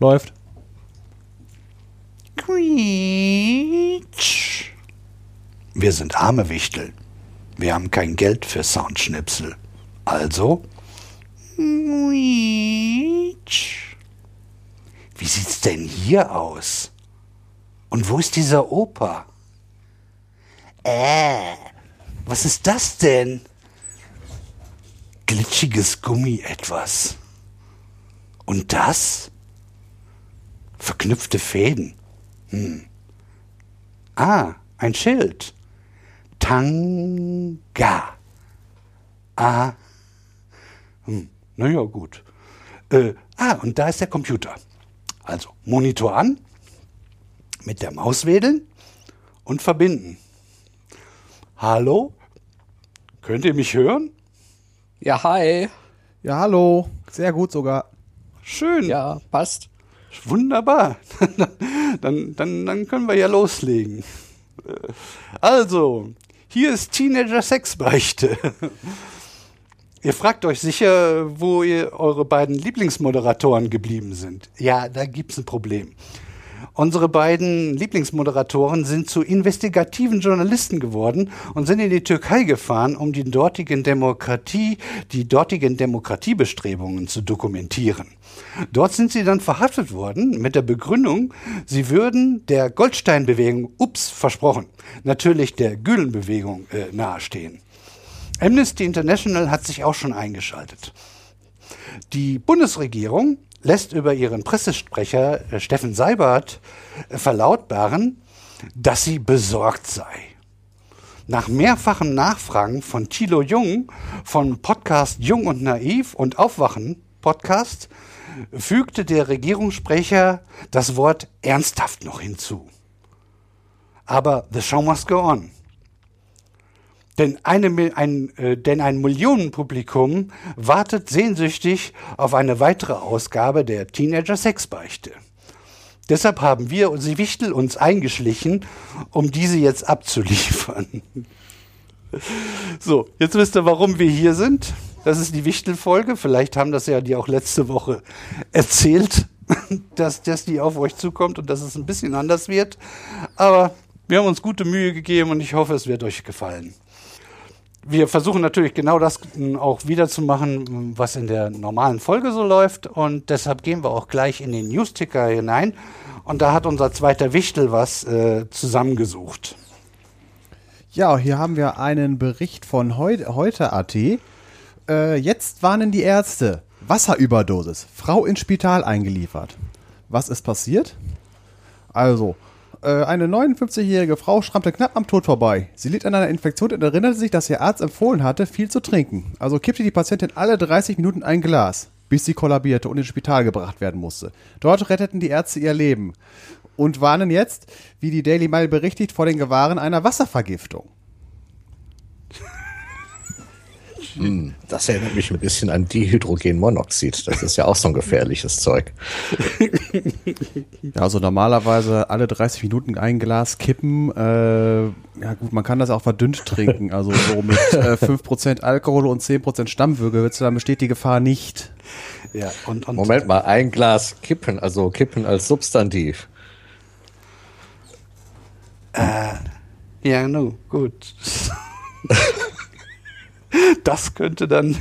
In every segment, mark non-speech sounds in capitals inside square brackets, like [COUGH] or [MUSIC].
Läuft. Quietsch. Wir sind arme Wichtel. Wir haben kein Geld für Soundschnipsel. Also. Quietsch. Wie sieht's denn hier aus? Und wo ist dieser Opa? Äh, was ist das denn? Glitschiges Gummi etwas. Und das? Verknüpfte Fäden. Hm. Ah, ein Schild. Tanga. Ah. Hm. Naja, gut. Äh, ah, und da ist der Computer. Also Monitor an, mit der Maus wedeln und verbinden. Hallo? Könnt ihr mich hören? Ja, hi. Ja, hallo. Sehr gut sogar. Schön. Ja, passt. Wunderbar. [LAUGHS] dann, dann, dann können wir ja loslegen. Also, hier ist Teenager Sexbeichte. [LAUGHS] Ihr fragt euch sicher, wo ihr eure beiden Lieblingsmoderatoren geblieben sind. Ja, da gibt's ein Problem. Unsere beiden Lieblingsmoderatoren sind zu investigativen Journalisten geworden und sind in die Türkei gefahren, um die dortigen Demokratie, die dortigen Demokratiebestrebungen zu dokumentieren. Dort sind sie dann verhaftet worden mit der Begründung, sie würden der Goldsteinbewegung, ups, versprochen, natürlich der Gülenbewegung äh, nahestehen. Amnesty International hat sich auch schon eingeschaltet. Die Bundesregierung lässt über ihren Pressesprecher äh, Steffen Seibert äh, verlautbaren, dass sie besorgt sei. Nach mehrfachen Nachfragen von Thilo Jung von Podcast Jung und Naiv und Aufwachen Podcast fügte der Regierungssprecher das Wort ernsthaft noch hinzu. Aber the show must go on. Denn, eine, ein, äh, denn ein Millionenpublikum wartet sehnsüchtig auf eine weitere Ausgabe der Teenager Sexbeichte. Deshalb haben wir, Sie Wichtel, uns eingeschlichen, um diese jetzt abzuliefern. So, jetzt wisst ihr, warum wir hier sind. Das ist die Wichtel-Folge. Vielleicht haben das ja die auch letzte Woche erzählt, [LAUGHS] dass, dass die auf euch zukommt und dass es ein bisschen anders wird. Aber wir haben uns gute Mühe gegeben und ich hoffe, es wird euch gefallen wir versuchen natürlich genau das auch wiederzumachen, was in der normalen Folge so läuft. Und deshalb gehen wir auch gleich in den Newsticker hinein. Und da hat unser zweiter Wichtel was äh, zusammengesucht. Ja, hier haben wir einen Bericht von heu heute.at. Äh, jetzt warnen die Ärzte. Wasserüberdosis. Frau ins Spital eingeliefert. Was ist passiert? Also, eine 59-jährige Frau schrammte knapp am Tod vorbei. Sie litt an einer Infektion und erinnerte sich, dass ihr Arzt empfohlen hatte, viel zu trinken. Also kippte die Patientin alle 30 Minuten ein Glas, bis sie kollabierte und ins Spital gebracht werden musste. Dort retteten die Ärzte ihr Leben und warnen jetzt, wie die Daily Mail berichtet, vor den Gewahren einer Wasservergiftung. Hm, das erinnert mich ein bisschen an Dihydrogenmonoxid. Das ist ja auch so ein gefährliches Zeug. Ja, [LAUGHS] also normalerweise alle 30 Minuten ein Glas kippen. Äh, ja gut, man kann das auch verdünnt trinken. Also so mit [LAUGHS] äh, 5% Alkohol und 10% Stammwürgewürze, dann besteht die Gefahr nicht. Ja, und, und Moment mal, ein Glas kippen, also kippen als Substantiv. Äh, ja, no, gut. [LAUGHS] Das könnte dann.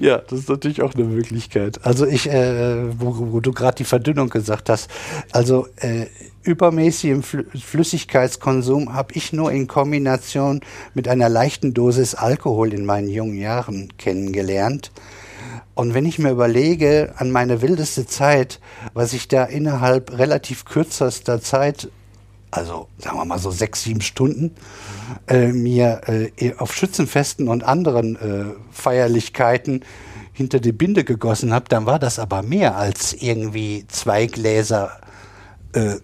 ja, das ist natürlich auch eine Möglichkeit. Also ich, äh, wo, wo du gerade die Verdünnung gesagt hast, also äh, übermäßigem Fl Flüssigkeitskonsum habe ich nur in Kombination mit einer leichten Dosis Alkohol in meinen jungen Jahren kennengelernt. Und wenn ich mir überlege an meine wildeste Zeit, was ich da innerhalb relativ kürzester Zeit also sagen wir mal so sechs, sieben Stunden, äh, mir äh, auf Schützenfesten und anderen äh, Feierlichkeiten hinter die Binde gegossen habe, dann war das aber mehr als irgendwie zwei Gläser äh,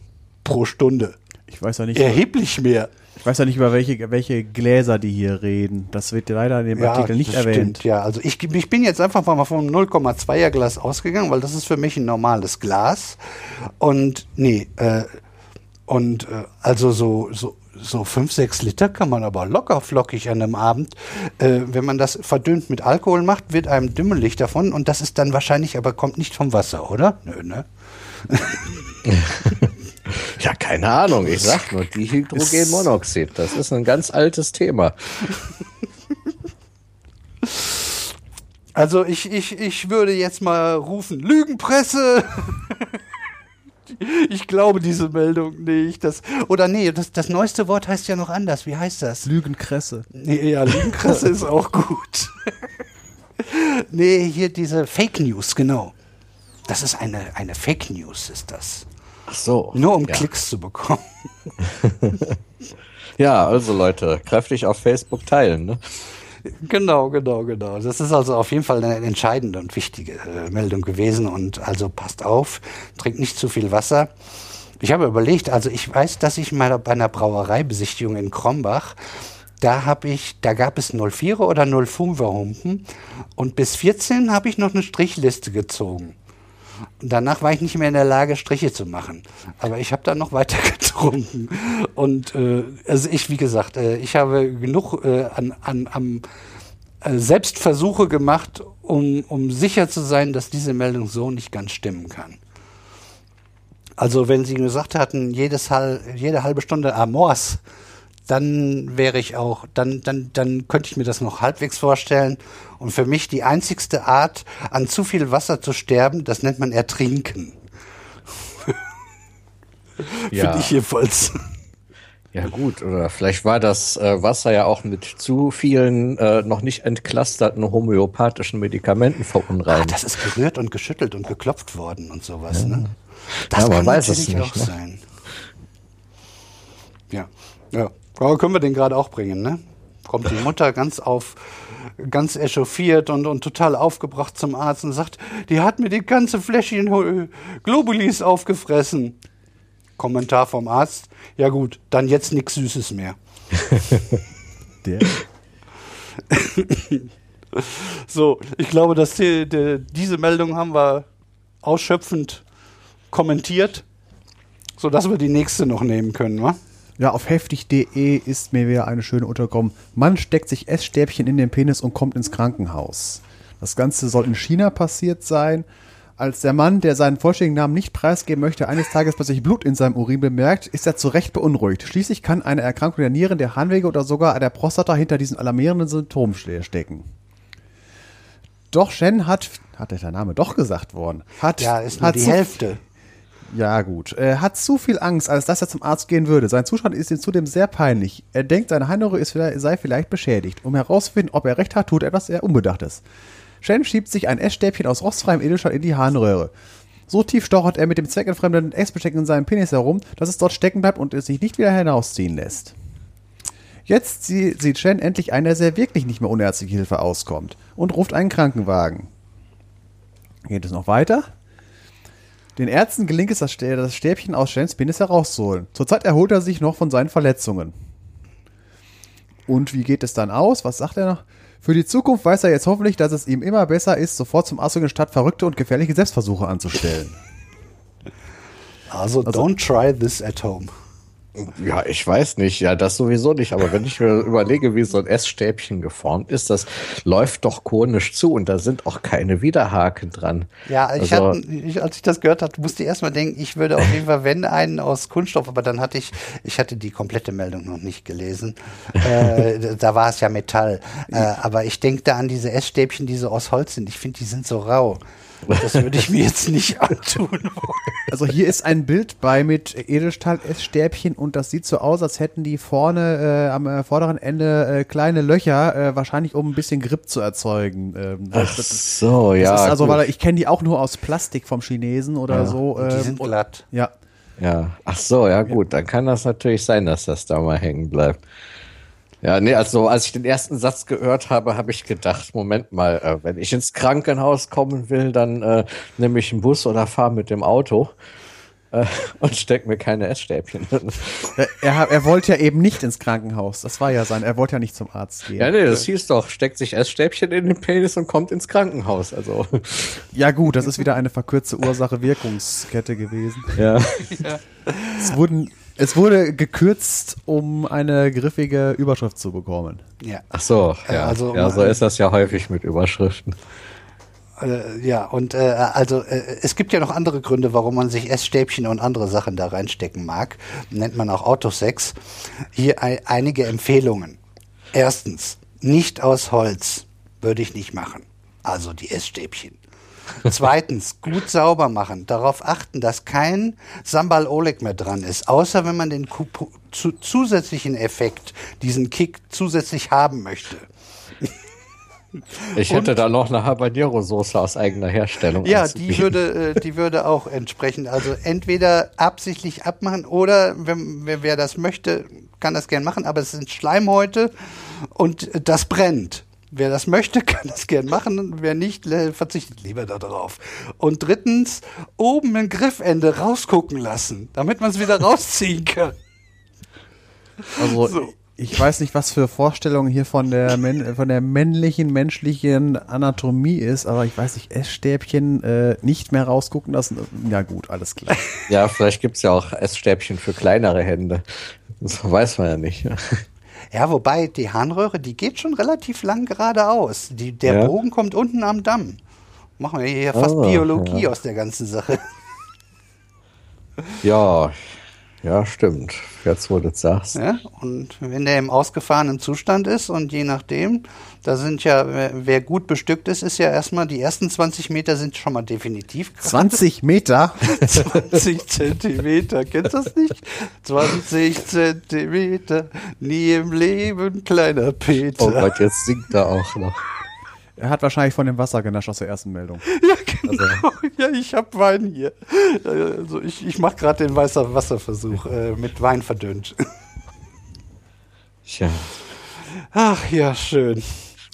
pro Stunde. Ich weiß ja nicht. Erheblich mehr. Ich weiß ja nicht, über welche, welche Gläser die hier reden. Das wird leider in dem ja, Artikel nicht erwähnt. Stimmt, ja, also ich, ich bin jetzt einfach mal vom 0,2er Glas ausgegangen, weil das ist für mich ein normales Glas. Und nee, äh, und äh, also so, so, so fünf, sechs Liter kann man aber locker flockig an einem Abend. Äh, wenn man das verdünnt mit Alkohol macht, wird einem dümmelig davon und das ist dann wahrscheinlich, aber kommt nicht vom Wasser, oder? Nö, ne? [LAUGHS] Ja, keine Ahnung. Ich sag nur Dihydrogenmonoxid. Das ist ein ganz altes Thema. Also ich, ich, ich würde jetzt mal rufen, Lügenpresse! [LAUGHS] Ich glaube diese Meldung nicht. Das, oder nee, das, das neueste Wort heißt ja noch anders. Wie heißt das? Lügenkresse. Nee, ja, Lügenkresse [LAUGHS] ist auch gut. nee, hier diese Fake News, genau. Das ist eine, eine Fake News, ist das. Ach so. Nur um ja. Klicks zu bekommen. [LAUGHS] Ja, also Leute, kräftig auf Facebook teilen. Ne? Genau, genau, genau. Das ist also auf jeden Fall eine entscheidende und wichtige äh, Meldung gewesen. Und also passt auf, trinkt nicht zu viel Wasser. Ich habe überlegt, also ich weiß, dass ich mal bei einer Brauereibesichtigung in Krombach, da habe ich, da gab es 04er oder 05er Humpen und bis 14 habe ich noch eine Strichliste gezogen. Danach war ich nicht mehr in der Lage, Striche zu machen. Aber ich habe dann noch weiter [LAUGHS] getrunken. Und äh, also ich, wie gesagt, äh, ich habe genug äh, an, an, am äh, Selbstversuche gemacht, um, um sicher zu sein, dass diese Meldung so nicht ganz stimmen kann. Also wenn Sie gesagt hatten, jedes jede halbe Stunde Amors, dann wäre ich auch, dann, dann, dann könnte ich mir das noch halbwegs vorstellen. Und für mich die einzigste Art, an zu viel Wasser zu sterben, das nennt man Ertrinken. [LAUGHS] Finde ich jedenfalls. Ja gut, oder vielleicht war das äh, Wasser ja auch mit zu vielen äh, noch nicht entclusterten homöopathischen Medikamenten Ah, verunreinigt. das ist gerührt und geschüttelt und geklopft worden und sowas. Ne? Das Ja, man kann weiß es natürlich nicht, auch ne? sein. Ja, ja. Aber können wir den gerade auch bringen, ne? Kommt die Mutter ganz auf, ganz echauffiert und, und total aufgebracht zum Arzt und sagt, die hat mir die ganze Fläschchen Globulis aufgefressen. Kommentar vom Arzt, ja gut, dann jetzt nichts Süßes mehr. [LAUGHS] Der. [LAUGHS] So, ich glaube, dass die, die, diese Meldung haben wir ausschöpfend kommentiert, sodass wir die nächste noch nehmen können, wa? Ja, auf heftig.de ist mir wieder eine schöne untergekommen. Mann steckt sich Essstäbchen in den Penis und kommt ins Krankenhaus. Das Ganze soll in China passiert sein. Als der Mann, der seinen vollständigen Namen nicht preisgeben möchte, eines Tages plötzlich Blut in seinem Urin bemerkt, ist er zu Recht beunruhigt. Schließlich kann eine Erkrankung der Nieren, der Harnwege oder sogar der Prostata hinter diesen alarmierenden Symptomen ste- stecken. Doch Shen hat, hat der Name doch gesagt worden, hat, Ja, ist nur hat die zu- Hälfte. Ja, gut. Er hat zu viel Angst, als dass er zum Arzt gehen würde. Sein Zustand ist ihm zudem sehr peinlich. Er denkt, seine Harnröhre sei vielleicht beschädigt. Um herauszufinden, ob er recht hat, tut etwas sehr Unbedachtes. Shen schiebt sich ein Essstäbchen aus rostfreiem Edelstahl in die Harnröhre. So tief stochert er mit dem zweckentfremden Essbesteck in seinem Penis herum, dass es dort stecken bleibt und es sich nicht wieder hinausziehen lässt. Jetzt sie- sieht Shen endlich einen, der sehr wirklich nicht mehr ohne ärztliche Hilfe auskommt und ruft einen Krankenwagen. Geht es noch weiter? Den Ärzten gelingt es, das Stä- das Stäbchen aus Shens Penis herauszuholen. Zurzeit erholt er sich noch von seinen Verletzungen. Und wie geht es dann aus? Was sagt er noch? Für die Zukunft weiß er jetzt hoffentlich, dass es ihm immer besser ist, sofort zum gehen, statt verrückte und gefährliche Selbstversuche anzustellen. Also, don't try this at home. Ja, ich weiß nicht. Ja, das sowieso nicht. Aber wenn ich mir [LAUGHS] überlege, wie so ein Essstäbchen geformt ist, das läuft doch konisch zu und da sind auch keine Widerhaken dran. Ja, ich Also- hatte, ich, als ich das gehört hatte, musste ich erstmal denken, ich würde auf jeden Fall, wenn einen aus Kunststoff, aber dann hatte ich, ich hatte die komplette Meldung noch nicht gelesen. [LAUGHS] Äh, da war es ja Metall. Äh, aber ich denke da an diese Essstäbchen, die so aus Holz sind. Ich finde, die sind so rau. Das würde ich mir jetzt nicht [LAUGHS] antun wollen. Also hier ist ein Bild bei mit Edelstahl-Essstäbchen und das sieht so aus, als hätten die vorne äh, am äh, vorderen Ende äh, kleine Löcher, äh, wahrscheinlich um ein bisschen Grip zu erzeugen. Ähm, das, Ach das, so, das ja. ist also, gut. weil ich kenne die auch nur aus Plastik vom Chinesen oder Ja. so. Und die ähm, sind glatt. Ja, Ja, ach so, ja gut, dann kann das natürlich sein, dass das da mal hängen bleibt. Ja, nee, also als ich den ersten Satz gehört habe, habe ich gedacht, Moment mal, äh, wenn ich ins Krankenhaus kommen will, dann äh, nehme ich einen Bus oder fahre mit dem Auto äh, und steck mir keine Essstäbchen. er, er, er wollte ja eben nicht ins Krankenhaus. Das war ja sein. Er wollte ja nicht zum Arzt gehen. ja, nee, das hieß doch, steckt sich Essstäbchen in den Penis und kommt ins Krankenhaus. Also, Ja gut, das ist wieder eine verkürzte Ursache-Wirkungskette gewesen. ja. Es wurden Es wurde gekürzt, um eine griffige Überschrift zu bekommen. Ja. Ach so, Äh, ja. also, ja, so äh, ist das ja häufig mit Überschriften. Äh, ja, und äh, also äh, es gibt ja noch andere Gründe, warum man sich Essstäbchen und andere Sachen da reinstecken mag. Nennt man auch Autosex. Hier ei- einige Empfehlungen. Erstens, nicht aus Holz. Würde ich nicht machen. Also die Essstäbchen. Zweitens, gut sauber machen. Darauf achten, dass kein Sambal Oleg mehr dran ist. Außer wenn man den zu, zusätzlichen Effekt, diesen Kick zusätzlich haben möchte. Ich hätte da noch eine Habanero-Soße aus eigener Herstellung. Ja, die würde, äh, die würde auch entsprechend, also entweder absichtlich abmachen oder wenn, wer, das möchte, kann das gern machen, aber es sind Schleimhäute und das brennt. Wer das möchte, [LAUGHS] kann das gern machen, wer nicht, verzichtet lieber darauf. Und drittens, oben ein Griffende rausgucken lassen, damit man es wieder rausziehen kann. [LAUGHS] Also So. ich weiß nicht, was für Vorstellungen hier von der, von der männlichen, menschlichen Anatomie ist, aber ich weiß nicht, Essstäbchen äh, nicht mehr rausgucken lassen. Ja gut, alles klar. Ja, vielleicht gibt's ja auch Essstäbchen für kleinere Hände. Das weiß man ja nicht. Ja, wobei die Harnröhre, die geht schon relativ lang geradeaus. Die, der Ja. Bogen kommt unten am Damm. Machen wir hier fast Ah, Biologie ja. aus der ganzen Sache. Ja, [LAUGHS] ja, stimmt. Jetzt, wo du das sagst. Ja? Und wenn der im ausgefahrenen Zustand ist und je nachdem, da sind ja, wer, gut bestückt ist, ist ja erstmal, die ersten 20 Meter sind schon mal definitiv. 20 Meter? [LAUGHS] 20 Zentimeter, kennst du das nicht? 20 Zentimeter, nie im Leben, kleiner Peter. Oh Gott, jetzt singt er auch noch. Er hat wahrscheinlich von dem Wasser genascht aus der ersten Meldung. [LAUGHS] Ja, genau. Ja, ich hab Wein hier. Also ich, ich mache gerade den weißer Wasserversuch äh, mit Wein verdünnt. Tja. Ach ja, schön.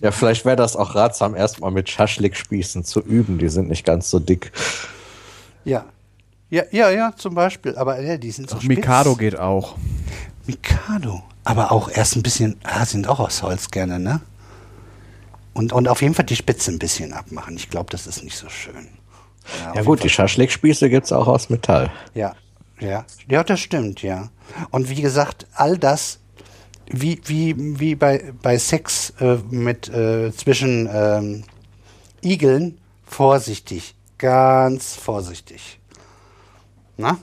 Ja, vielleicht wäre das auch ratsam, erstmal mit Schaschlikspießen zu üben. Die sind nicht ganz so dick. Ja. Ja, ja, ja, zum Beispiel. Aber ja, die sind so spitz. Mikado geht auch. Mikado. Aber auch erst ein bisschen, ah, sind auch aus Holz gerne, ne? Und, und auf jeden Fall die Spitze ein bisschen abmachen. Ich glaube, das ist nicht so schön. Ja gut, die Schaschlikspieße gibt's auch aus Metall. Ja, ja. Ja, das stimmt, ja. Und wie gesagt, all das, wie, wie, wie bei, bei Sex äh, mit äh, zwischen ähm, Igeln, vorsichtig. Ganz vorsichtig. Na?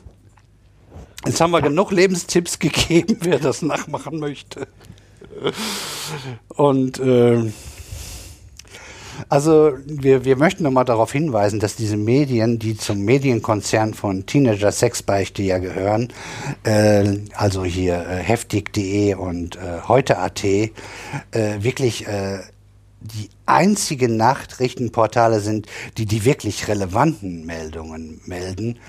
Jetzt haben wir genug Lebenstipps gegeben, [LAUGHS] wer das nachmachen möchte. Und ähm, also wir, wir möchten nochmal darauf hinweisen, dass diese Medien, die zum Medienkonzern von Teenager Sexbeichte ja gehören, äh, also hier äh, heftig.de und äh, heute.at, äh, wirklich äh, die einzigen Nachrichtenportale sind, die die wirklich relevanten Meldungen melden.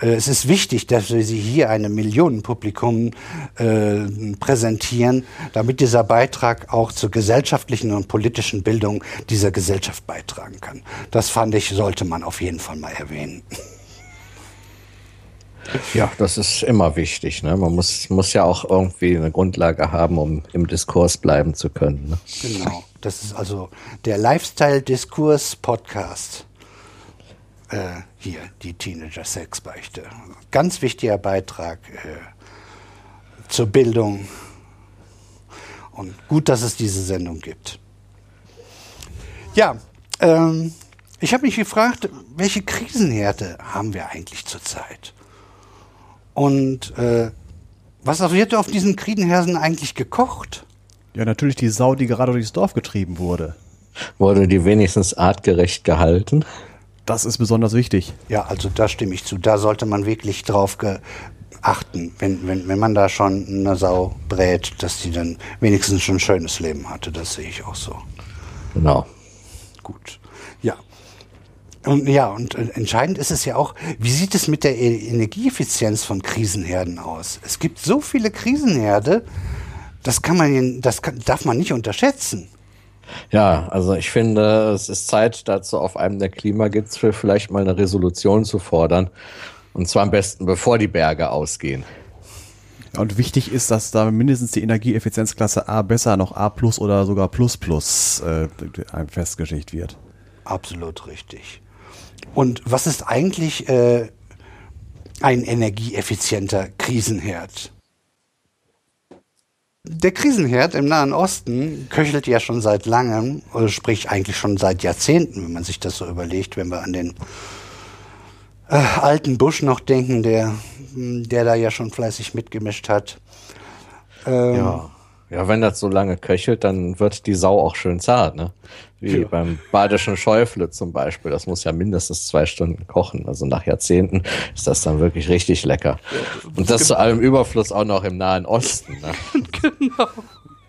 Äh, Es ist wichtig, dass wir sie hier einem Millionenpublikum äh, präsentieren, damit dieser Beitrag auch zur gesellschaftlichen und politischen Bildung dieser Gesellschaft beitragen kann. Das fand ich, sollte man auf jeden Fall mal erwähnen. [LAUGHS] Ja, das ist immer wichtig. Ne? Man muss, muss ja auch irgendwie eine Grundlage haben, um im Diskurs bleiben zu können. Ne? Genau. Das ist also der Lifestyle-Diskurs-Podcast. Äh, hier, die Teenager-Sexbeichte. Ganz wichtiger Beitrag äh, zur Bildung. Und gut, dass es diese Sendung gibt. Ja, ähm, ich habe mich gefragt, welche Krisenhärte haben wir eigentlich zurzeit? Und äh, was wird auf diesen Krisenhersen eigentlich gekocht? Ja, natürlich die Sau, die gerade durchs Dorf getrieben wurde. Wurde die wenigstens artgerecht gehalten? Das ist besonders wichtig. Ja, also da stimme ich zu. Da sollte man wirklich drauf achten, wenn, wenn, wenn man da schon eine Sau brät, dass die dann wenigstens schon ein schönes Leben hatte. Das sehe ich auch so. Genau. Gut. Ja. Und ja, und äh, entscheidend ist es ja auch, wie sieht es mit der E- Energieeffizienz von Krisenherden aus? Es gibt so viele Krisenherde, das kann man, das kann, darf man nicht unterschätzen. Ja, also ich finde, es ist Zeit, dazu auf einem der Klimagipfel vielleicht mal eine Resolution zu fordern. Und zwar am besten, bevor die Berge ausgehen. Ja, Und wichtig ist, dass da mindestens die Energieeffizienzklasse A besser noch A plus oder sogar plus plus äh, festgeschickt wird. Absolut richtig. Und was ist eigentlich, äh, ein energieeffizienter Krisenherd. Der Krisenherd im Nahen Osten köchelt ja schon seit langem, sprich eigentlich schon seit Jahrzehnten, wenn man sich das so überlegt, wenn wir an den äh, alten Bush noch denken, der, der da ja schon fleißig mitgemischt hat. Ähm, ja. Ja, wenn das so lange köchelt, dann wird die Sau auch schön zart, ne? Wie ja. beim badischen Schäufle zum Beispiel. Das muss ja mindestens zwei Stunden kochen. Also nach Jahrzehnten ist das dann wirklich richtig lecker. Und das zu allem Überfluss auch noch im Nahen Osten. Ne? [LAUGHS] genau.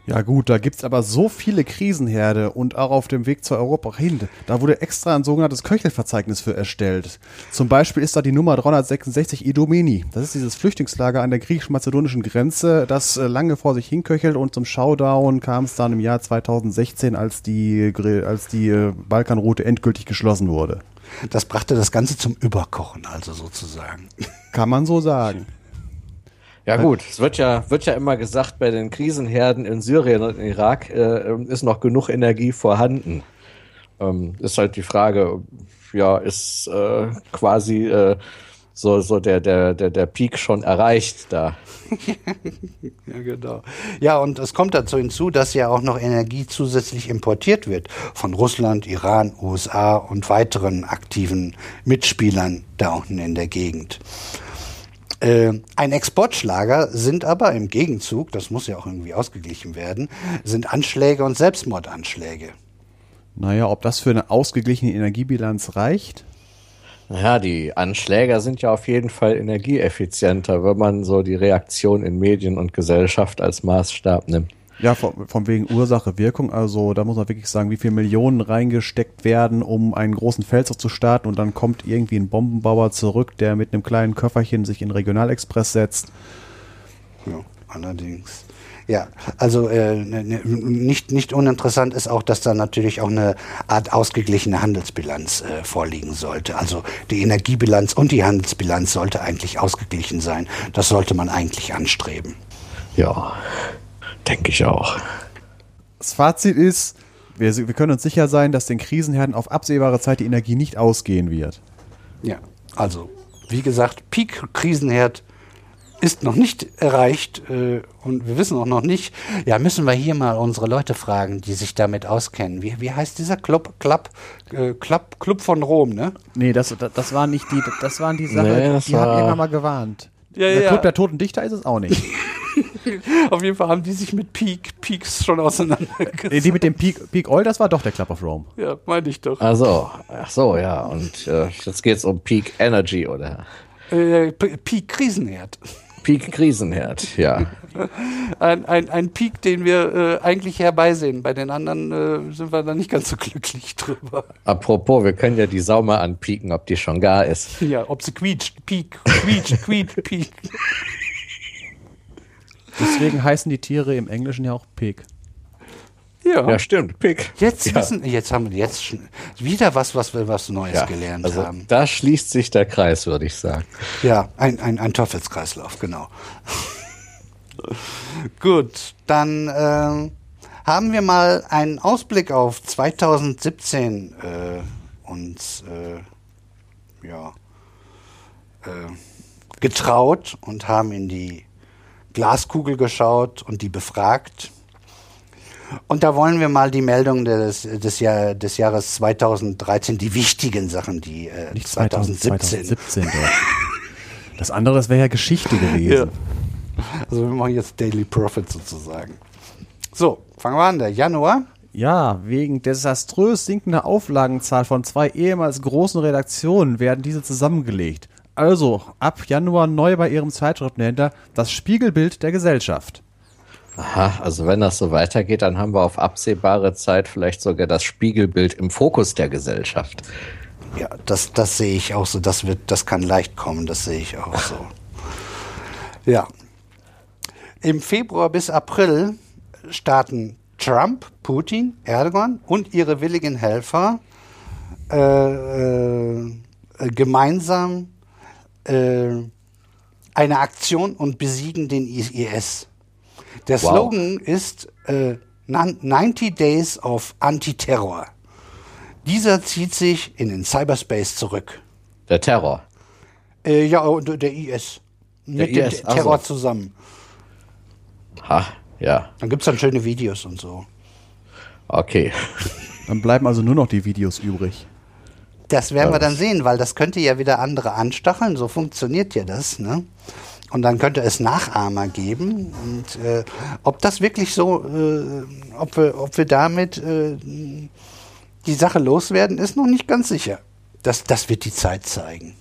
Ja gut, da gibt's aber so viele Krisenherde und auch auf dem Weg zu Europa hin. Da wurde extra ein sogenanntes Köchelverzeichnis für erstellt. Zum Beispiel ist da die Nummer 366 Idomeni. Das ist dieses Flüchtlingslager an der griechisch-mazedonischen Grenze, das äh, lange vor sich hinköchelt und zum Showdown kam es dann im Jahr 2016, als die, als die äh, Balkanroute endgültig geschlossen wurde. Das brachte das Ganze zum Überkochen, also sozusagen. Kann man so sagen. [LAUGHS] Ja gut, es wird ja, wird ja immer gesagt, bei den Krisenherden in Syrien und in Irak äh, ist noch genug Energie vorhanden. Ähm, ist halt die Frage, ja, ist äh, quasi äh, so, so der, der, der, der Peak schon erreicht da. [LAUGHS] ja, genau. Ja, und es kommt dazu hinzu, dass ja auch noch Energie zusätzlich importiert wird von Russland, Iran, USA und weiteren aktiven Mitspielern da unten in der Gegend. Äh, ein Exportschlager sind aber im Gegenzug, das muss ja auch irgendwie ausgeglichen werden, sind Anschläge und Selbstmordanschläge. Naja, ob das für eine ausgeglichene Energiebilanz reicht? Naja, die Anschläge sind ja auf jeden Fall energieeffizienter, wenn man so die Reaktion in Medien und Gesellschaft als Maßstab nimmt. Ja, von, von wegen Ursache, Wirkung. Also da muss man wirklich sagen, wie viele Millionen reingesteckt werden, um einen großen Feldzug zu starten und dann kommt irgendwie ein Bombenbauer zurück, der mit einem kleinen Köfferchen sich in Regionalexpress setzt. Ja, allerdings. Ja, also äh, ne, ne, nicht, nicht uninteressant ist auch, dass da natürlich auch eine Art ausgeglichene Handelsbilanz äh, vorliegen sollte. Also die Energiebilanz und die Handelsbilanz sollte eigentlich ausgeglichen sein. Das sollte man eigentlich anstreben. Ja. Denke ich auch. Das Fazit ist, wir, wir können uns sicher sein, dass den Krisenherden auf absehbare Zeit die Energie nicht ausgehen wird. Ja, also, wie gesagt, Peak-Krisenherd ist noch nicht erreicht äh, und wir wissen auch noch nicht, ja, müssen wir hier mal unsere Leute fragen, die sich damit auskennen. Wie, wie heißt dieser Club, Club, äh, Club, Club von Rom, ne? Nee, das, das, das waren nicht die, das waren die Sachen, nee, die haben irgendwann mal gewarnt. Ja, der ja. Club der Toten Dichter ist es auch nicht. [LAUGHS] Auf jeden Fall haben die sich mit Peak, Peaks schon auseinandergesetzt. Die mit dem Peak, Peak Oil, das war doch der Club of Rome. Ja, meine ich doch. Ach so, ach so, ja. Und äh, jetzt geht es um Peak Energy, oder? Äh, Peak Krisenherd. Peak Krisenherd, ja. [LAUGHS] Ein, ein, ein Peak, den wir äh, eigentlich herbeisehen. Bei den anderen äh, sind wir da nicht ganz so glücklich [LAUGHS] drüber. Apropos, wir können ja die Sau mal anpieken, ob die schon gar ist. Ja, ob sie quietscht. Peak, quietscht, quietscht, Peak. Deswegen heißen die Tiere im Englischen ja auch Pig. Ja. ja, stimmt, Pig. Jetzt ja. wissen, jetzt haben wir jetzt wieder was, was wir was Neues ja, gelernt also haben. Da schließt sich der Kreis, würde ich sagen. Ja, ein, ein, ein Teufelskreislauf, genau. [LAUGHS] Gut, dann äh, haben wir mal einen Ausblick auf 2017 äh, uns äh, ja, äh, getraut und haben in die Glaskugel geschaut und die befragt. Und da wollen wir mal die Meldung des, des, Jahr, des Jahres 2013, die wichtigen Sachen, die äh, Nicht 2017. 2017 das andere, das wäre ja Geschichte gewesen. Ja. Also wir machen jetzt Daily Profit sozusagen. So, fangen wir an, der Januar. Ja, wegen desaströs sinkender Auflagenzahl von zwei ehemals großen Redaktionen werden diese zusammengelegt. Also, ab Januar neu bei ihrem Zeitschriftenhändler das Spiegelbild der Gesellschaft. Aha, also wenn das so weitergeht, dann haben wir auf absehbare Zeit vielleicht sogar das Spiegelbild im Fokus der Gesellschaft. Ja, das, das sehe ich auch so. Das wird, das kann leicht kommen, das sehe ich auch so. Ja. Im Februar bis April starten Trump, Putin, Erdogan und ihre willigen Helfer äh, äh, gemeinsam äh, eine Aktion und besiegen den IS. Der wow. Slogan ist äh, 90 Days of Äh, ja, und der IS. Der Mit dem IS, ach Terror so. zusammen. Ha, ja, Dann gibt es dann schöne Videos und so. okay. Dann bleiben also nur noch die Videos übrig. Das werden wir dann sehen, weil das könnte ja wieder andere anstacheln. So funktioniert ja das. Ne? Und dann könnte es Nachahmer geben. Und äh, ob das wirklich so, äh, ob, wir, ob wir damit äh, die Sache loswerden, ist noch nicht ganz sicher. Das, das wird die Zeit zeigen.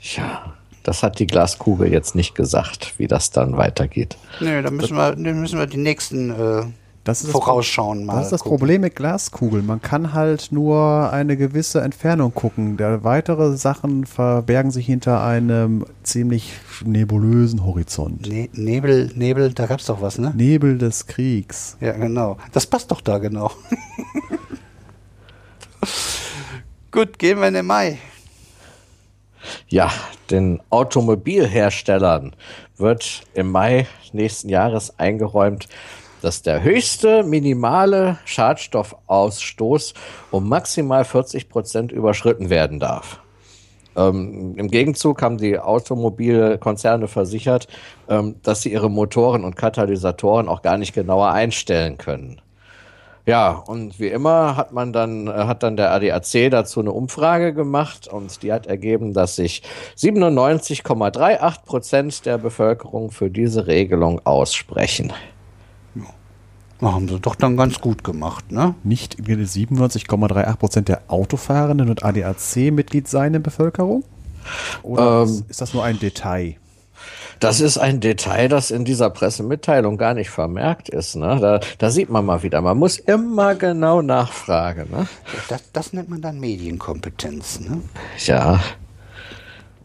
Ja, das hat die Glaskugel jetzt nicht gesagt, wie das dann weitergeht. Nö, da müssen wir, dann müssen wir die nächsten äh, Das ist das vorausschauen mal. Das ist das gucken. Problem mit Glaskugeln. Man kann halt nur eine gewisse Entfernung gucken. Der weitere Sachen verbergen sich hinter einem ziemlich nebulösen Horizont. Ne Nebel, Nebel, da gab's doch was, ne? Nebel des Kriegs. Ja, genau. Das passt doch da genau. [LAUGHS] Gut, gehen wir in den Mai. Ja, den Automobilherstellern wird im Mai nächsten Jahres eingeräumt, dass der höchste minimale Schadstoffausstoß um maximal 40 Prozent überschritten werden darf. Ähm, Im Gegenzug haben die Automobilkonzerne versichert, ähm, dass sie ihre Motoren und Katalysatoren auch gar nicht genauer einstellen können. Ja, und wie immer hat man dann, äh, hat dann der ADAC dazu eine Umfrage gemacht und die hat ergeben, dass sich 97,38 Prozent der Bevölkerung für diese Regelung aussprechen. Haben sie doch dann ganz gut gemacht, ne? Nicht irgendwie 97,38 Prozent der Autofahrenden und ADAC-Mitglied sein in der Bevölkerung? Oder Ähm, ist das nur ein Detail? Das ist ein Detail, das in dieser Pressemitteilung gar nicht vermerkt ist. Ne? Da, da sieht man mal wieder, man muss immer genau nachfragen. Ne? Das, das nennt man dann Medienkompetenz, ne? Ja.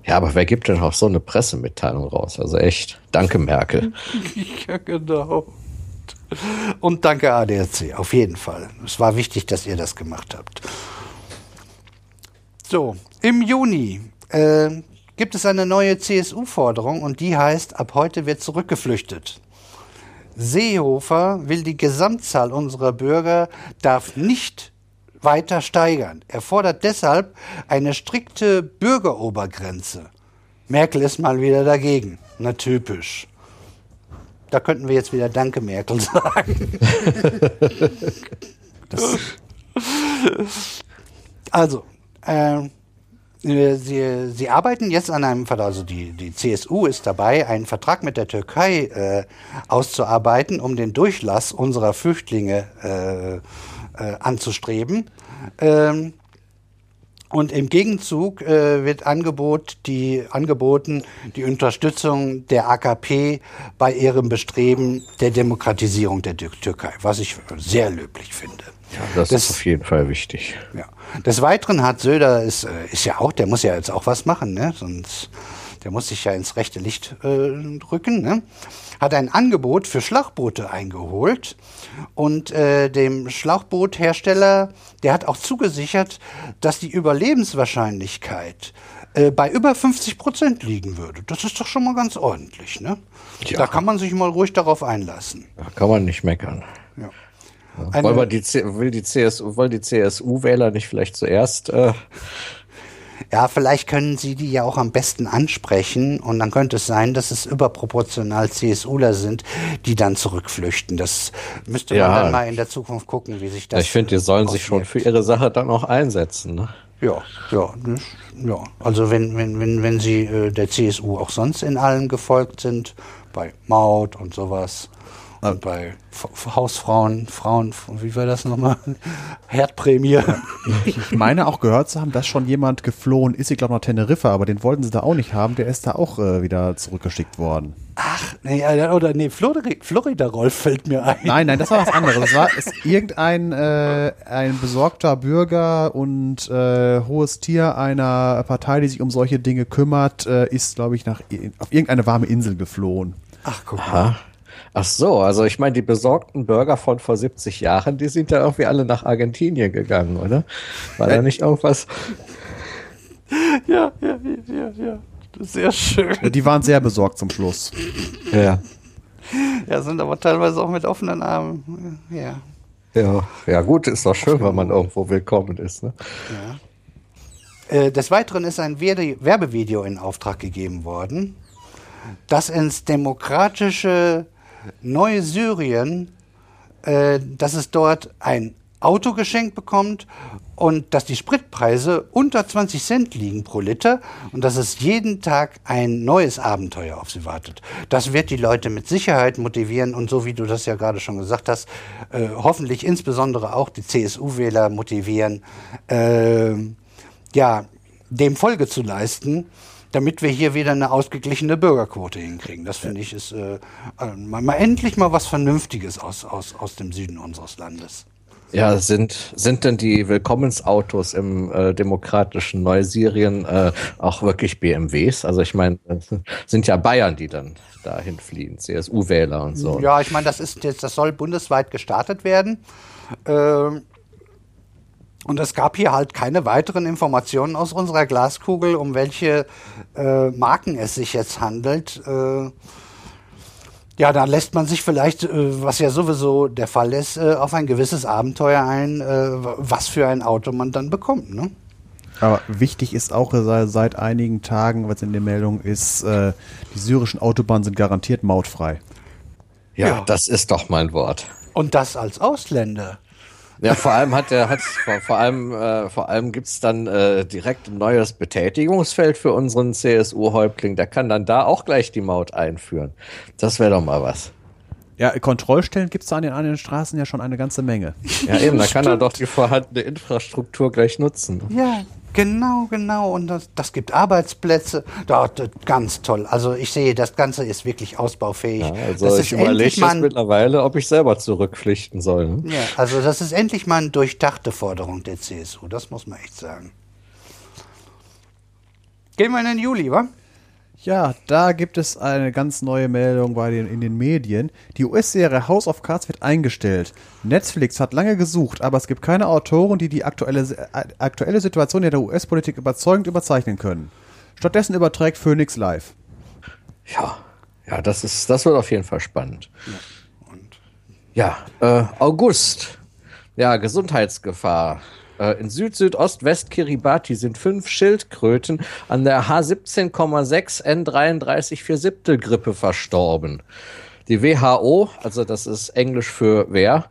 Ja, aber wer gibt denn auch so eine Pressemitteilung raus? Also echt, danke Merkel. [LAUGHS] Ja, genau. Und danke ADAC, auf jeden Fall. Es war wichtig, dass ihr das gemacht habt. So, im Juni äh, gibt es eine neue CSU-Forderung und die heißt, ab heute wird zurückgeflüchtet. Seehofer will die Gesamtzahl unserer Bürger darf nicht weiter steigern. Er fordert deshalb eine strikte Bürgerobergrenze. Merkel ist mal wieder dagegen. Na typisch. Da könnten wir jetzt wieder Danke Merkel [LAUGHS] sagen. also, ähm, äh, Sie, Sie arbeiten jetzt an einem Vertrag, also die, die CSU ist dabei, einen Vertrag mit der Türkei äh, auszuarbeiten, um den Durchlass unserer Flüchtlinge äh, äh, anzustreben. Ähm, und im Gegenzug äh, wird Angebot die, angeboten die Unterstützung der AKP bei ihrem Bestreben der Demokratisierung der Tür- Türkei, was ich sehr löblich finde. Das, Das- ist auf jeden Fall wichtig. Ja. Des Weiteren hat Söder, ist, äh, ist ja auch, der muss ja jetzt auch was machen, ne? sonst der muss sich ja ins rechte Licht äh, drücken, ne? Hat ein Angebot für Schlauchboote eingeholt und äh, dem Schlauchboothersteller, der hat auch zugesichert, dass die Überlebenswahrscheinlichkeit äh, bei über 50 Prozent liegen würde. Das ist doch schon mal ganz ordentlich. Ne? Ja. Da kann man sich mal ruhig darauf einlassen. Da kann man nicht meckern. Ja. Wollen die, will die CSU, wollen die CSU-Wähler nicht vielleicht zuerst äh, Ja, vielleicht können Sie die ja auch am besten ansprechen und dann könnte es sein, dass es überproportional CSUler sind, die dann zurückflüchten. Das müsste man Ja. dann mal in der Zukunft gucken, wie sich das. ich finde, die sollen sich schon für ihre Sache dann auch einsetzen. Ne? Ja, ja, ja. Also wenn, wenn, wenn, wenn Sie äh, der CSU auch sonst in allem gefolgt sind, bei Maut und sowas. Und bei F Hausfrauen, Frauen, wie war das nochmal? [LAUGHS] Herdprämie. Ich meine auch gehört zu haben, dass schon jemand geflohen ist, ich glaube nach Teneriffa, aber den wollten sie da auch nicht haben. Der ist da auch äh, wieder zurückgeschickt worden. Ach, nee, äh, oder nee, Florida, Florida Rolf fällt mir ein. Nein, nein, das war was anderes. Es war ist irgendein äh, ein besorgter Bürger und äh, hohes Tier einer Partei, die sich um solche Dinge kümmert, äh, ist, glaube ich, nach auf irgendeine warme Insel geflohen. Ach, guck mal. Aha. Ach so, also ich meine, die besorgten Bürger von vor 70 Jahren, die sind ja irgendwie alle nach Argentinien gegangen, oder? War da nicht irgendwas? Ja, ja, ja, ja. Sehr schön. Die waren sehr besorgt zum Schluss. Ja. Ja, sind aber teilweise auch mit offenen Armen. Ja. Ja, ja gut, ist doch schön, wenn man irgendwo willkommen ist. Ne? Äh, des Weiteren ist ein Werbevideo in Auftrag gegeben worden, das ins demokratische Neue Syrien, äh, dass es dort ein Auto geschenkt bekommt und dass die Spritpreise unter 20 Cent liegen pro Liter und dass es jeden Tag ein neues Abenteuer auf sie wartet. Das wird die Leute mit Sicherheit motivieren und so wie du das ja gerade schon gesagt hast, äh, hoffentlich insbesondere auch die CSU-Wähler motivieren, äh, ja, dem Folge zu leisten damit wir hier wieder eine ausgeglichene Bürgerquote hinkriegen. Das finde ich ist äh, mal, mal endlich mal was Vernünftiges aus, aus, aus dem Süden unseres Landes. Ja, sind, sind denn die Willkommensautos im äh, demokratischen Neusyrien äh, auch wirklich BMWs? Also ich meine, sind ja Bayern, die dann dahin fliehen, CSU-Wähler und so. Ja, ich meine, das ist jetzt, das soll bundesweit gestartet werden. Ähm, und es gab hier halt keine weiteren Informationen aus unserer Glaskugel, um welche äh, Marken es sich jetzt handelt. Äh, ja, da lässt man sich vielleicht, äh, was ja sowieso der Fall ist, äh, auf ein gewisses Abenteuer ein, äh, was für ein Auto man dann bekommt. Ne? Aber wichtig ist auch seit einigen Tagen, was in der Meldung ist, die syrischen Autobahnen sind garantiert mautfrei. Ja, ja, das ist doch mein Wort. Und das als Ausländer. Ja, vor allem hat er, hat vor, vor allem, äh, vor allem gibt's dann äh, direkt ein neues Betätigungsfeld für unseren CSU-Häuptling. Der kann dann da auch gleich die Maut einführen. Das wäre doch mal was. Ja, Kontrollstellen gibt's da an den, an den Straßen ja schon eine ganze Menge. Ja, eben, da kann er doch die vorhandene Infrastruktur gleich nutzen. Ja, Genau, genau. Und das, das gibt Arbeitsplätze. Das, ganz toll. Also ich sehe, das Ganze ist wirklich ausbaufähig. Ja, also das ich überlege jetzt mittlerweile, ob ich selber zurückpflichten soll. Ne? Ja, also das ist endlich mal eine durchdachte Forderung der CSU. Das muss man echt sagen. Gehen wir in den Juli, wa? Ja, da gibt es eine ganz neue Meldung bei den, in den Medien. Die US-Serie House of Cards wird eingestellt. Netflix hat lange gesucht, aber es gibt keine Autoren, die die aktuelle, äh, aktuelle Situation der US-Politik überzeugend überzeichnen können. Stattdessen überträgt Phoenix Live. Ja, ja, das ist, das wird auf jeden Fall spannend. Ja, ja äh, August. Ja, Gesundheitsgefahr. Äh, in Süd-Südost-West-Kiribati sind fünf Schildkröten an der H17,6 N33 4 Siebtel Grippe verstorben. Die WHO, also das ist Englisch für wer,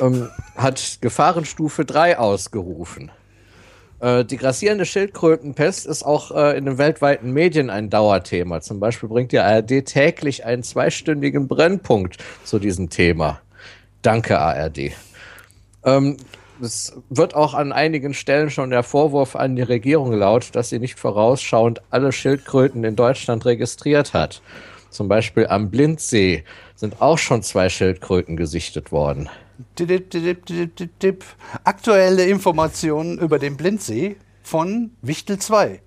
ähm, hat Gefahrenstufe 3 ausgerufen. Äh, die grassierende Schildkrötenpest ist auch äh, in den weltweiten Medien ein Dauerthema. Zum Beispiel bringt die ARD täglich einen zweistündigen Brennpunkt zu diesem Thema. Danke, ARD. Ähm, es wird auch an einigen Stellen schon der Vorwurf an die Regierung laut, dass sie nicht vorausschauend alle Schildkröten in Deutschland registriert hat. Zum Beispiel am Blindsee sind auch schon zwei Schildkröten gesichtet worden. Aktuelle Informationen über den Blindsee von Wichtel 2.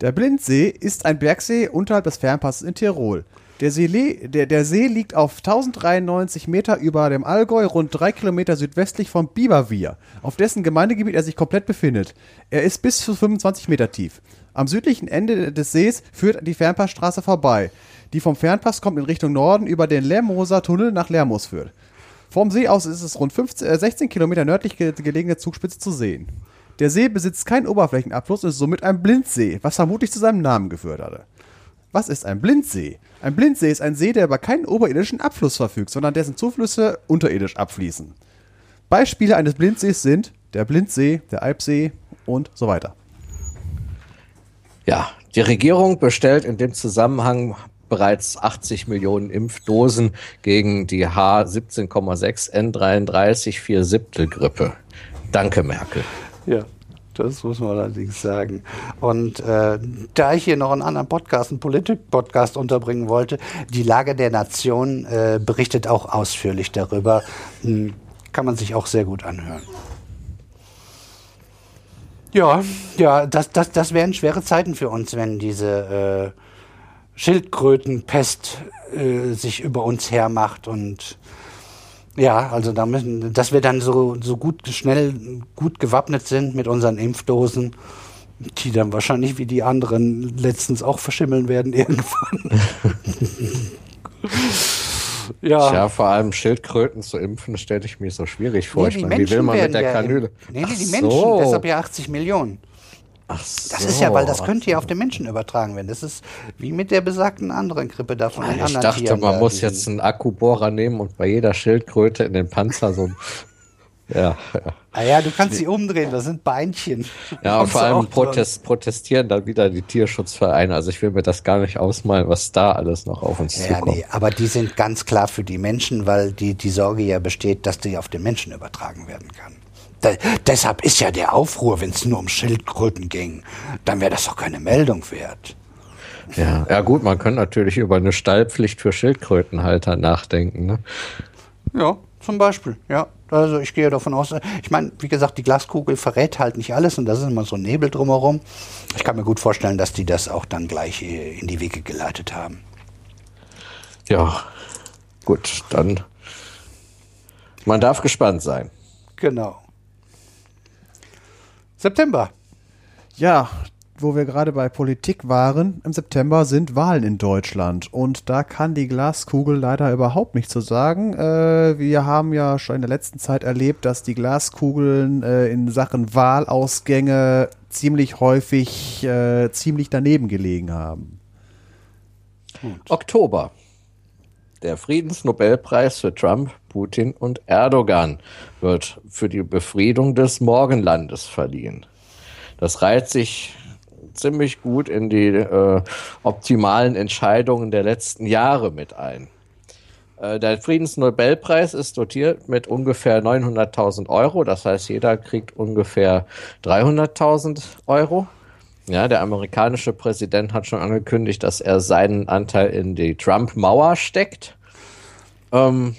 Der Blindsee ist ein Bergsee unterhalb des Fernpasses in Tirol. Der See, der, der See liegt auf 1093 Meter über dem Allgäu, rund drei Kilometer südwestlich von Biberwier, auf dessen Gemeindegebiet er sich komplett befindet. Er ist bis zu 25 Meter tief. Am südlichen Ende des Sees führt die Fernpassstraße vorbei. Die vom Fernpass kommt in Richtung Norden über den Lermoser Tunnel nach Lermoos führt. Vom See aus ist es rund 15, äh, 16 Kilometer nördlich gelegene Zugspitze zu sehen. Der See besitzt keinen Oberflächenabfluss und ist somit ein Blindsee, was vermutlich zu seinem Namen geführt hatte. Was ist ein Blindsee? Ein Blindsee ist ein See, der über keinen oberirdischen Abfluss verfügt, sondern dessen Zuflüsse unterirdisch abfließen. Beispiele eines Blindsees sind der Blindsee, der Alpsee und so weiter. Ja, die Regierung bestellt in dem Zusammenhang bereits 80 Millionen Impfdosen gegen die H17,6 N33 4 Siebtel Grippe. Danke, Merkel. Ja, das muss man allerdings sagen. Und äh, da ich hier noch einen anderen Podcast, einen Politik-Podcast unterbringen wollte, die Lage der Nation äh, berichtet auch ausführlich darüber. Hm, kann man sich auch sehr gut anhören. Ja, ja, das, das, das wären schwere Zeiten für uns, wenn diese äh, Schildkrötenpest äh, sich über uns hermacht und ja, also da müssen, dass wir dann so, so gut, schnell, gut gewappnet sind mit unseren Impfdosen, die dann wahrscheinlich wie die anderen letztens auch verschimmeln werden [LAUGHS] irgendwann. [LAUGHS] ja. ja, vor allem Schildkröten zu impfen, stelle ich mir so schwierig vor. Nee, ich meine, wie will man mit der Kanüle? Nee, nee, die Ach Menschen, so. deshalb ja 80 Millionen. Ach so. Das ist ja, weil das könnte ja auf den Menschen übertragen werden. Das ist wie mit der besagten anderen Grippe da von den Ich anderen dachte, Tieren. man da, muss diesen- jetzt einen Akkubohrer nehmen und bei jeder Schildkröte in den Panzer so ein. Ja, [LAUGHS] ja. Ah ja, du kannst sie umdrehen, das sind Beinchen. ja Kommst vor allem protest, protestieren dann wieder die Tierschutzvereine. Also ich will mir das gar nicht ausmalen, was da alles noch auf uns Ja, zukommt. nee, aber die sind ganz klar für die Menschen, weil die, die Sorge ja besteht, dass die auf den Menschen übertragen werden kann. Da, deshalb ist ja der Aufruhr, wenn es nur um Schildkröten ging, dann wäre das doch keine Meldung wert. Ja. ja gut, man könnte natürlich über eine Stallpflicht für Schildkrötenhalter nachdenken. Ne? Ja, zum Beispiel, ja. Also ich gehe davon aus, ich meine, wie gesagt, die Glaskugel verrät halt nicht alles und das ist immer so ein Nebel drumherum. Ich kann mir gut vorstellen, dass die das auch dann gleich äh, in die Wege geleitet haben. Ja, gut, dann. Man darf gespannt sein. Genau. September. Ja, wo wir gerade bei Politik waren, im September sind Wahlen in Deutschland und da kann die Glaskugel leider überhaupt nichts zu sagen. Äh, wir haben ja schon in der letzten Zeit erlebt, dass die Glaskugeln äh, in Sachen Wahlausgänge ziemlich häufig äh, ziemlich daneben gelegen haben. Oktober. Der Friedensnobelpreis für Trump, Putin und Erdogan wird für die Befriedung des Morgenlandes verliehen. Das reiht sich ziemlich gut in die äh, optimalen Entscheidungen der letzten Jahre mit ein. Äh, der Friedensnobelpreis ist dotiert mit ungefähr 900.000 Euro. Das heißt, jeder kriegt ungefähr 300.000 Euro. Ja, der amerikanische Präsident hat schon angekündigt, dass er seinen Anteil in die Trump-Mauer steckt. Ähm,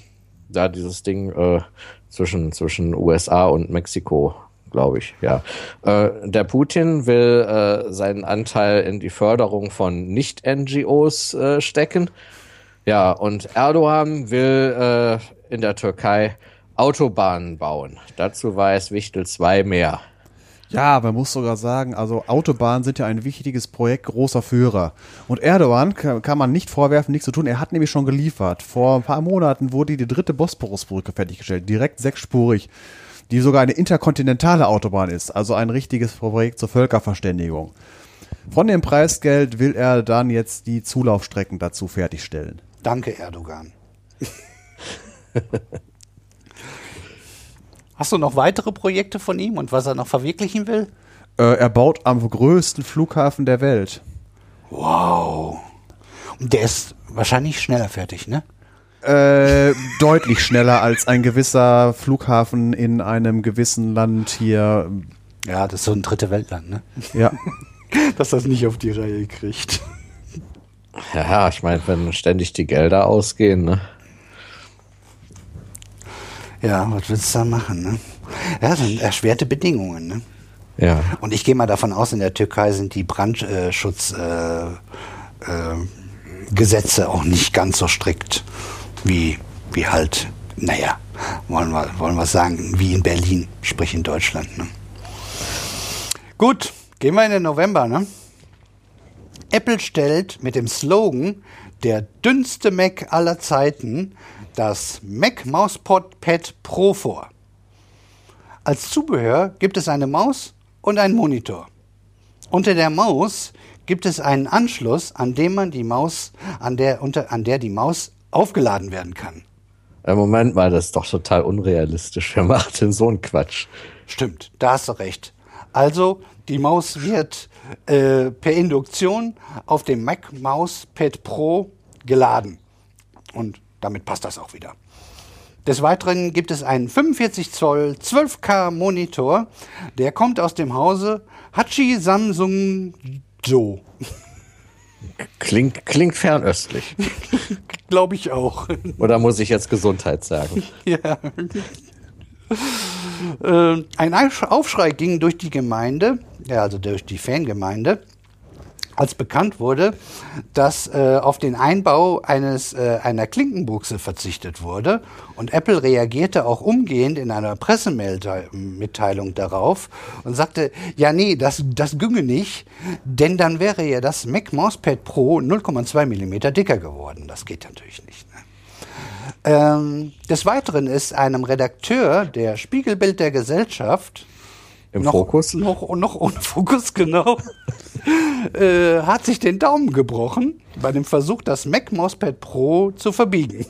da dieses Ding äh, zwischen, zwischen USA und Mexiko, glaube ich, ja. Äh, der Putin will äh, seinen Anteil in die Förderung von Nicht-NGOs äh, stecken. Ja, und Erdogan will äh, in der Türkei Autobahnen bauen. Dazu weiß Wichtel 2 mehr. Ja, man muss sogar sagen, also Autobahnen sind ja ein wichtiges Projekt großer Führer. Und Erdogan kann, kann man nicht vorwerfen, nichts zu tun. Er hat nämlich schon geliefert. Vor ein paar Monaten wurde die dritte Bosporusbrücke fertiggestellt, direkt sechsspurig, die sogar eine interkontinentale Autobahn ist, also ein richtiges Projekt zur Völkerverständigung. Von dem Preisgeld will er dann jetzt die Zulaufstrecken dazu fertigstellen. Danke, Erdogan. [LAUGHS] Hast du noch weitere Projekte von ihm und was er noch verwirklichen will? Äh, er baut am größten Flughafen der Welt. Wow. Und der ist wahrscheinlich schneller fertig, ne? Äh, deutlich schneller als ein gewisser Flughafen in einem gewissen Land hier. Ja, das ist so ein dritte Weltland, ne? Ja. [LAUGHS] Dass das nicht auf die Reihe kriegt. Ja, ich meine, wenn ständig die Gelder ausgehen, ne? Ja, was willst du da machen, ne? Ja, das sind erschwerte Bedingungen, ne? Ja. Und ich gehe mal davon aus, in der Türkei sind die Brandschutzgesetze äh, äh, auch nicht ganz so strikt wie, wie halt, naja, wollen wir, wollen wir sagen, wie in Berlin, sprich in Deutschland. Ne? Gut, gehen wir in den November. Ne? Apple stellt mit dem Slogan der dünnste Mac aller Zeiten das Mac Mauspad Pad Pro vor. Als Zubehör gibt es eine Maus und einen Monitor. Unter der Maus gibt es einen Anschluss, an dem man die Maus, an der, unter, an der die Maus aufgeladen werden kann. Moment mal, das ist doch total unrealistisch. Wer macht denn so einen Quatsch? Stimmt, da hast du recht. Also, die Maus wird äh, per Induktion auf dem Mac Mouse Pad Pro geladen. Und damit passt das auch wieder. Des Weiteren gibt es einen 45 Zoll 12K Monitor, der kommt aus dem Hause Hachi Samsung Jo. Klingt, klingt fernöstlich. [LAUGHS] Glaube ich auch. Oder muss ich jetzt Gesundheit sagen? [LAUGHS] Ja. Äh, ein Aufsch- Aufschrei ging durch die Gemeinde, ja, also durch die Fangemeinde, als bekannt wurde, dass äh, auf den Einbau eines äh, einer Klinkenbuchse verzichtet wurde und Apple reagierte auch umgehend in einer Pressemitteilung darauf und sagte, ja nee, das das ginge nicht, denn dann wäre ja das Mac Mousepad Pro 0,2 Millimeter dicker geworden. Das geht natürlich nicht. Ne? Ähm, des Weiteren ist einem Redakteur der Spiegelbild der Gesellschaft Im noch, Fokus? Noch, noch ohne Fokus, [LAUGHS] genau. äh, hat sich den Daumen gebrochen bei dem Versuch, das Mac Mousepad Pro zu verbiegen.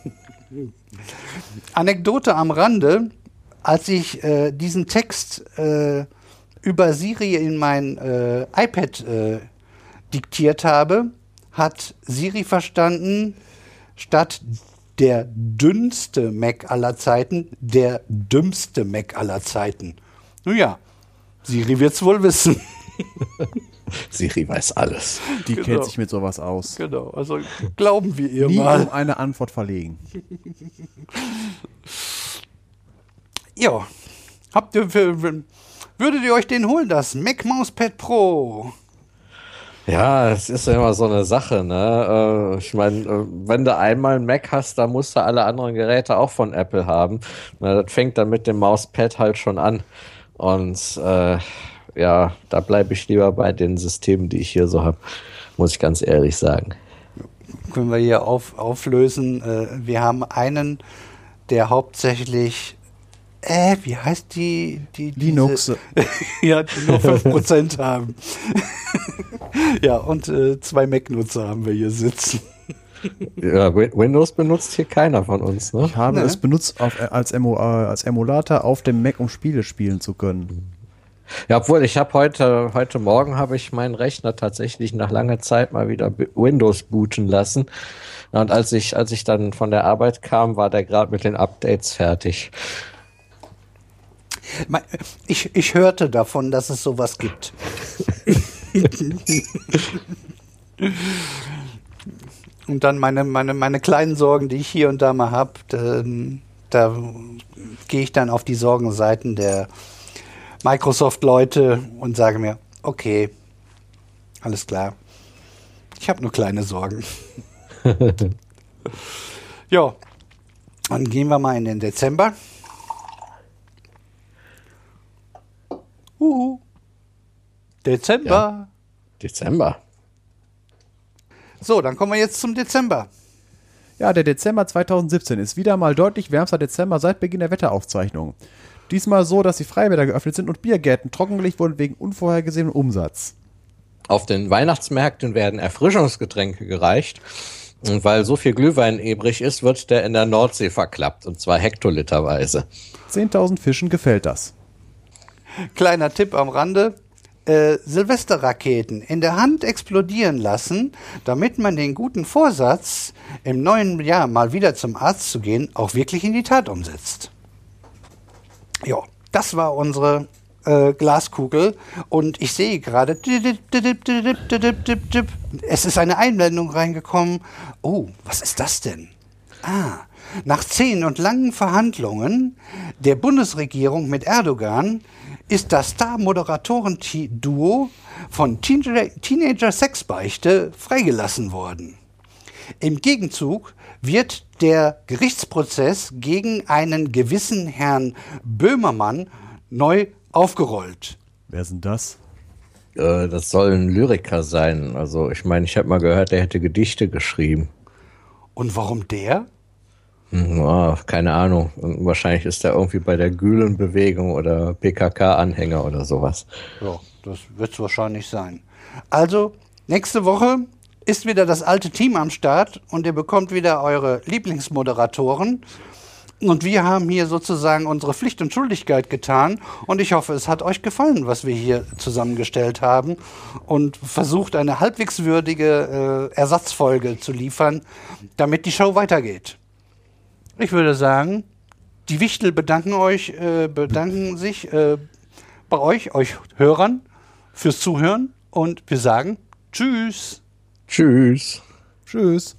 Anekdote am Rande, als ich äh, diesen Text äh, über Siri in mein äh, iPad äh, diktiert habe, hat Siri verstanden, statt der dünnste Mac aller Zeiten, der dümmste Mac aller Zeiten. Nun ja, Siri wird's wohl wissen. [LAUGHS] Siri weiß alles. Die Genau. kennt sich mit sowas aus. Genau, also glauben wir ihr Nie mal. um eine Antwort verlegen. [LAUGHS] Ja, habt ihr, würdet ihr euch den holen, das Mac Mousepad Pro? Ja, es ist ja immer so eine Sache, ne? Äh, Ich meine, äh, wenn du einmal einen Mac hast, dann musst du alle anderen Geräte auch von Apple haben. Na, das fängt dann mit dem Mauspad halt schon an. Und äh, ja, da bleibe ich lieber bei den Systemen, die ich hier so habe, muss ich ganz ehrlich sagen. Können wir hier auf, auflösen. Äh, wir haben einen, der hauptsächlich, äh, wie heißt die? die Linux. [LAUGHS] ja, die nur 5% haben. [LAUGHS] ja, und äh, zwei Mac-Nutzer haben wir hier sitzen. Ja, Win- Windows benutzt hier keiner von uns, ne? Ich habe Ne. es benutzt auf, als, Emo, äh, als Emulator auf dem Mac, um Spiele spielen zu können. Ja, obwohl ich habe heute, heute Morgen habe ich meinen Rechner tatsächlich nach langer Zeit mal wieder Windows booten lassen. Und als ich, als ich dann von der Arbeit kam, war der gerade mit den Updates fertig. Ich, ich hörte davon, dass es sowas gibt. [LAUGHS] [LAUGHS] und dann meine, meine, meine kleinen Sorgen, die ich hier und da mal habe, da, da gehe ich dann auf die Sorgenseiten der Microsoft-Leute und sage mir, okay, alles klar. Ich habe nur kleine Sorgen. [LAUGHS] ja, dann gehen wir mal in den Dezember. Uhu. Dezember. Dezember. So, dann kommen wir jetzt zum Dezember. Ja, der Dezember 2017 ist wieder mal deutlich wärmster Dezember seit Beginn der Wetteraufzeichnung. Diesmal so, dass die Freibäder geöffnet sind und Biergärten trockengelegt wurden wegen unvorhergesehenem Umsatz. Auf den Weihnachtsmärkten werden Erfrischungsgetränke gereicht. Und weil so viel Glühwein übrig ist, wird der in der Nordsee verklappt. Und zwar hektoliterweise. 10.000 Fischen gefällt das. Kleiner Tipp am Rande. Äh, Silvesterraketen in der Hand explodieren lassen, damit man den guten Vorsatz, im neuen Jahr mal wieder zum Arzt zu gehen, auch wirklich in die Tat umsetzt. Ja, das war unsere äh, Glaskugel und ich sehe gerade, es ist eine Einblendung reingekommen. Oh, was ist das denn? Ah, nach zehn und langen Verhandlungen der Bundesregierung mit Erdogan ist das Star-Moderatoren-Duo von Teenager, Teenager Sexbeichte freigelassen worden. Im Gegenzug wird der Gerichtsprozess gegen einen gewissen Herrn Böhmermann neu aufgerollt. Wer sind das? Äh, das soll ein Lyriker sein. Also ich meine, ich habe mal gehört, der hätte Gedichte geschrieben. Und warum der? Ah, keine Ahnung. Wahrscheinlich ist er irgendwie bei der Gülen-Bewegung oder PKK-Anhänger oder sowas. Ja, das wird es wahrscheinlich sein. Also, nächste Woche ist wieder das alte Team am Start und ihr bekommt wieder eure Lieblingsmoderatoren. Und wir haben hier sozusagen unsere Pflicht und Schuldigkeit getan. Und ich hoffe, es hat euch gefallen, was wir hier zusammengestellt haben. Und versucht, eine halbwegs würdige äh, Ersatzfolge zu liefern, damit die Show weitergeht. Ich würde sagen, die Wichtel bedanken euch, äh, bedanken sich äh, bei euch, euch Hörern, fürs Zuhören und wir sagen Tschüss. Tschüss. Tschüss.